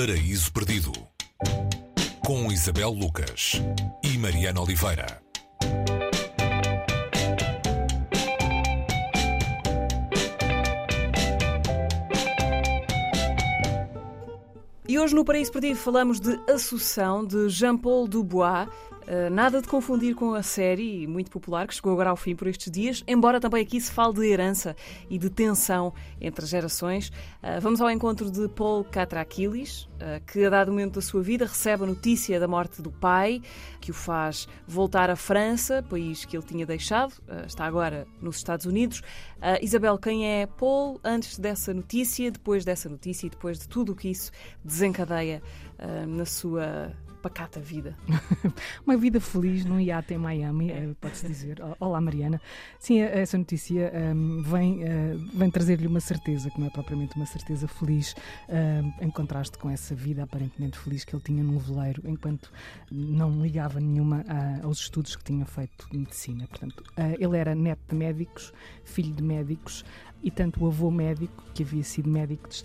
Paraíso Perdido com Isabel Lucas e Mariana Oliveira. E hoje no Paraíso Perdido falamos de A Sucessão de Jean-Paul Dubois. Uh, nada de confundir com a série muito popular que chegou agora ao fim por estes dias, embora também aqui se fale de herança e de tensão entre gerações. Uh, vamos ao encontro de Paul Catraquilis, uh, que a dado momento da sua vida recebe a notícia da morte do pai, que o faz voltar à França, país que ele tinha deixado, está agora nos Estados Unidos. Isabel, quem é Paul antes dessa notícia, depois dessa notícia e depois de tudo o que isso desencadeia na sua pacata vida. Uma vida feliz num iate em Miami, é. pode-se dizer. Olá, Mariana. Sim, essa notícia um, vem, uh, vem trazer-lhe uma certeza, que não é propriamente uma certeza feliz, uh, em contraste com essa vida aparentemente feliz que ele tinha num veleiro, enquanto não ligava nenhuma uh, aos estudos que tinha feito de medicina. Portanto, ele era neto de médicos, filho de médicos, e tanto o avô médico, que havia sido médico de,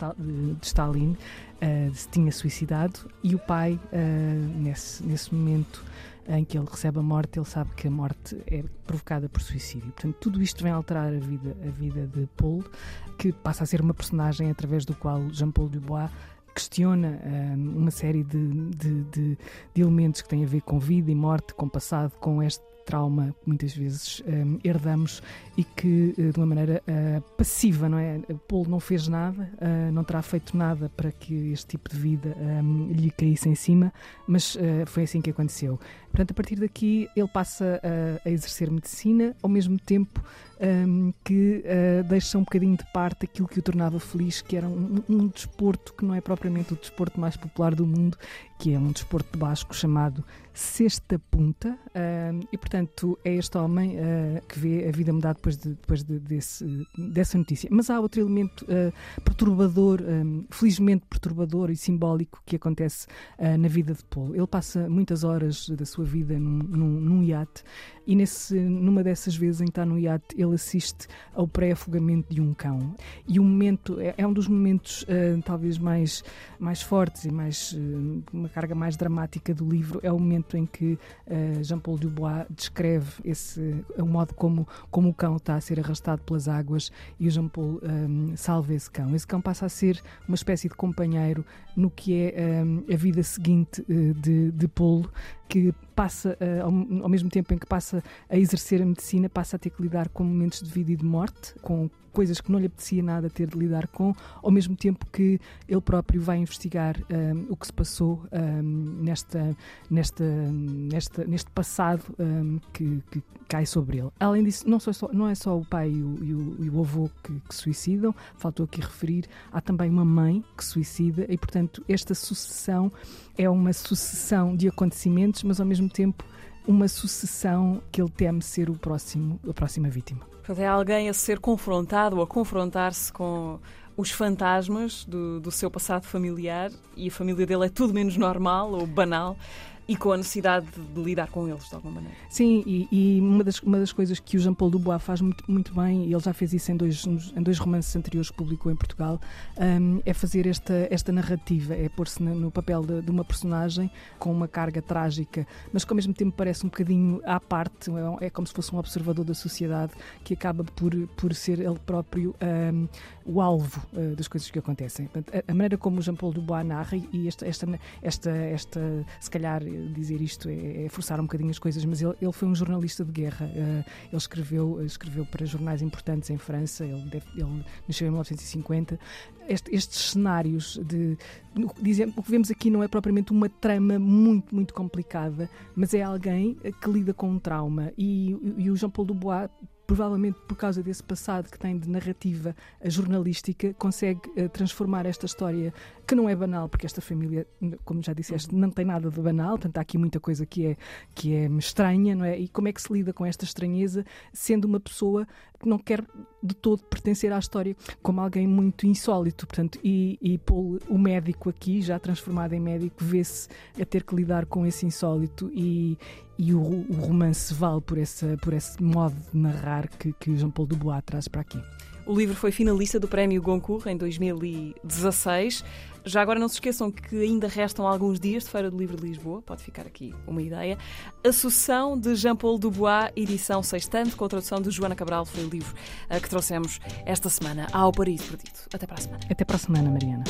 Stalin, se tinha suicidado, e o pai, uh, nesse, nesse momento em que ele recebe a morte, ele sabe que a morte é provocada por suicídio. Portanto, tudo isto vem alterar a vida, a vida de Paul, que passa a ser uma personagem através do qual Jean-Paul Dubois questiona um, uma série de, de, de, de, elementos que têm a ver com vida e morte, com passado, com este trauma que muitas vezes um, herdamos e que uh, de uma maneira uh, passiva, não é? Paulo não fez nada, uh, não terá feito nada para que este tipo de vida um, lhe caísse em cima, mas foi assim que aconteceu. Portanto, a partir daqui ele passa a, a exercer medicina, ao mesmo tempo um, que uh, deixa um bocadinho de parte aquilo que o tornava feliz, que era um, um, desporto que não é propriamente o desporto mais popular do mundo, que é um desporto de basco chamado Sexta Punta. Uh, e, portanto, é este homem uh, que vê a vida mudar depois, de, depois de, desse, dessa notícia. Mas há outro elemento ah, perturbador, um, felizmente perturbador e simbólico, que acontece na vida de Paulo. Ele passa muitas horas da sua vida num, num, num iate e nesse, numa dessas vezes em que está no iate, ele assiste ao pré-afogamento de um cão. E o momento é, é um dos momentos uh, talvez mais, mais fortes e mais uh, uma carga mais dramática do livro. É o momento em que uh, Jean-Paul Dubois descreve esse, o modo como, como o cão está a ser arrastado pelas águas e o Jean-Paul um, salva esse cão. Esse cão passa a ser uma espécie de companheiro no que é a vida seguinte de, de Paul, que passa, ao, ao, mesmo tempo em que passa a exercer a medicina, passa a ter que lidar com momentos de vida e de morte, com coisas que não lhe apetecia nada ter de lidar com, ao mesmo tempo que ele próprio vai investigar um, o que se passou um, nesta, nesta, nesta, neste passado um, que, que, cai sobre ele. Além disso, não, só, não é só o pai e o, e o, e o avô que, que suicidam, faltou aqui referir, há também uma mãe que suicida e, portanto, esta sucessão é uma sucessão de acontecimentos, mas ao mesmo tempo uma sucessão que ele teme ser o próximo, a próxima vítima. É alguém a ser confrontado ou a confrontar-se com os fantasmas do, do seu passado familiar e a família dele é tudo menos normal ou banal e com a necessidade de lidar com eles de alguma maneira. Sim, e, e uma, das, uma das coisas que o Jean-Paul Dubois faz muito, muito bem, e ele já fez isso em dois, em dois romances anteriores que publicou em Portugal, um, é fazer esta, esta narrativa, é pôr-se no papel de, de, uma personagem com uma carga trágica, mas que ao mesmo tempo parece um bocadinho à parte, é, é como se fosse um observador da sociedade que acaba por, por ser ele próprio um, o alvo uh, das coisas que acontecem. Portanto, a, a, maneira como o Jean-Paul Dubois narra, e esta, esta, esta, esta, se calhar dizer isto é, é, forçar um bocadinho as coisas, mas ele, ele foi um jornalista de guerra. Uh, ele escreveu, escreveu para jornais importantes em França, ele, deve, ele nasceu em 1950. Este, estes cenários de. O que vemos aqui não é propriamente uma trama muito, muito complicada, mas é alguém que lida com um trauma. E, e o Jean-Paul Dubois provavelmente por causa desse passado que tem de narrativa jornalística, consegue transformar esta história, que não é banal, porque esta família, como já disseste, não tem nada de banal, portanto há aqui muita coisa que é, que é estranha, não é? E como é que se lida com esta estranheza, sendo uma pessoa que não quer de todo pertencer à história, como alguém muito insólito, portanto, e, e Paul, o médico aqui, já transformado em médico, vê-se a ter que lidar com esse insólito e, e o, o, romance vale por, essa, por esse modo de narrar que, que Jean-Paul Dubois traz para aqui. O livro foi finalista do Prémio Goncourt em 2016. Já agora não se esqueçam que ainda restam alguns dias de Feira do Livro de Lisboa, pode ficar aqui uma ideia. A Sucessão de Jean-Paul Dubois, edição sextante, com a tradução de Joana Cabral, foi o livro uh, que trouxemos esta semana ao Paraíso Perdido. Até para a semana. Até para a semana, Mariana.